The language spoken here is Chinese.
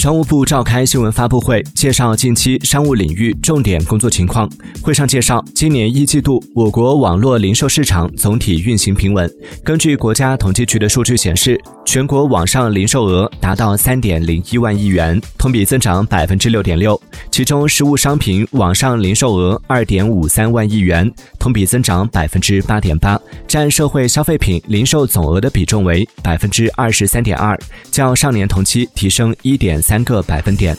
商务部召开新闻发布会，介绍近期商务领域重点工作情况。会上介绍，今年一季度我国网络零售市场总体运行平稳。根据国家统计局的数据显示，全国网上零售额达到三点零一万亿元，同比增长百分之六点六。其中，实物商品网上零售额二点五三万亿元，同比增长百分之八点八，占社会消费品零售总额的比重为百分之二十三点二，较上年同期提升一点。三个百分点。